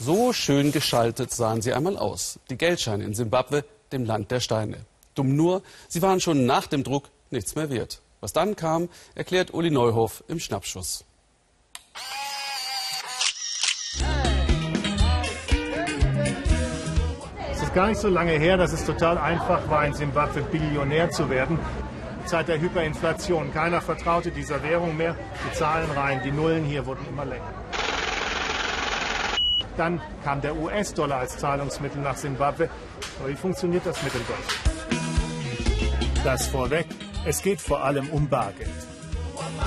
So schön geschaltet sahen sie einmal aus. Die Geldscheine in Simbabwe, dem Land der Steine. Dumm nur, sie waren schon nach dem Druck nichts mehr wert. Was dann kam, erklärt Uli Neuhoff im Schnappschuss. Es ist gar nicht so lange her, dass es total einfach war, in Simbabwe Billionär zu werden. Zeit der Hyperinflation. Keiner vertraute dieser Währung mehr. Die Zahlen rein, die Nullen hier wurden immer länger. Dann kam der US-Dollar als Zahlungsmittel nach Simbabwe. Aber wie funktioniert das mit dem Dollar? Das vorweg, es geht vor allem um Bargeld.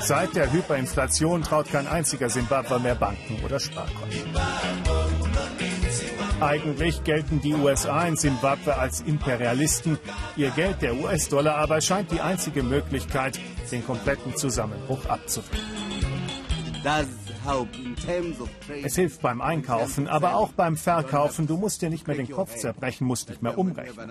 Seit der Hyperinflation traut kein einziger Simbabwer mehr Banken oder Sparkonten. Eigentlich gelten die USA in Simbabwe als Imperialisten. Ihr Geld, der US-Dollar, aber scheint die einzige Möglichkeit, den kompletten Zusammenbruch abzuwenden. Es hilft beim Einkaufen, aber auch beim Verkaufen. Du musst dir nicht mehr den Kopf zerbrechen, musst nicht mehr umrechnen.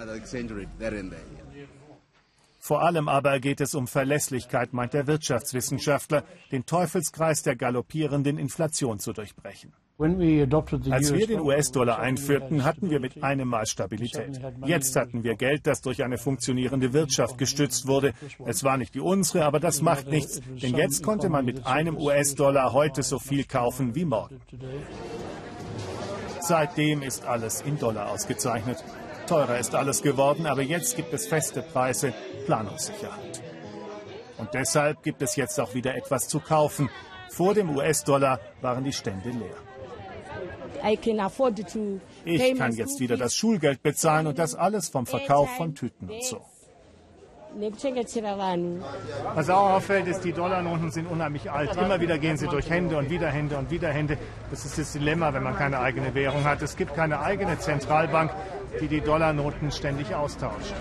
Vor allem aber geht es um Verlässlichkeit, meint der Wirtschaftswissenschaftler, den Teufelskreis der galoppierenden Inflation zu durchbrechen. Als wir den US-Dollar einführten, hatten wir mit einem Mal Stabilität. Jetzt hatten wir Geld, das durch eine funktionierende Wirtschaft gestützt wurde. Es war nicht die unsere, aber das macht nichts, denn jetzt konnte man mit einem US-Dollar heute so viel kaufen wie morgen. Seitdem ist alles in Dollar ausgezeichnet. Teurer ist alles geworden, aber jetzt gibt es feste Preise, Planungssicherheit. Und deshalb gibt es jetzt auch wieder etwas zu kaufen. Vor dem US-Dollar waren die Stände leer. Ich kann jetzt wieder das Schulgeld bezahlen und das alles vom Verkauf von Tüten und so. Was auch auffällt, ist, die Dollarnoten sind unheimlich alt. Immer wieder gehen sie durch Hände und wieder Hände und wieder Hände. Das ist das Dilemma, wenn man keine eigene Währung hat. Es gibt keine eigene Zentralbank, die die Dollarnoten ständig austauscht.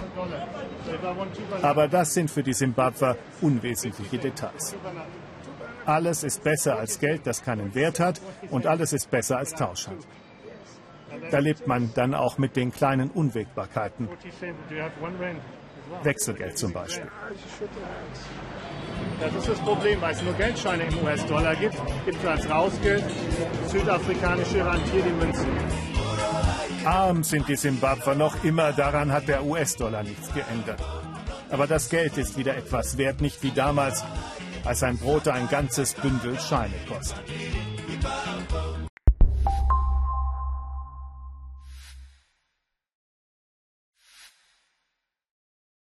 Aber das sind für die Simbabwer unwesentliche Details. Alles ist besser als Geld, das keinen Wert hat, und alles ist besser als Tauschhandel. Da lebt man dann auch mit den kleinen Unwägbarkeiten. Wechselgeld zum Beispiel. Das ist das Problem, weil es nur Geldscheine im US-Dollar gibt, gibt es als Rausgeld südafrikanische Rentier die Münzen. Arm sind die Simbabwer noch immer, daran hat der US-Dollar nichts geändert. Aber das Geld ist wieder etwas wert, nicht wie damals, als ein Brot ein ganzes Bündel Scheine kostet.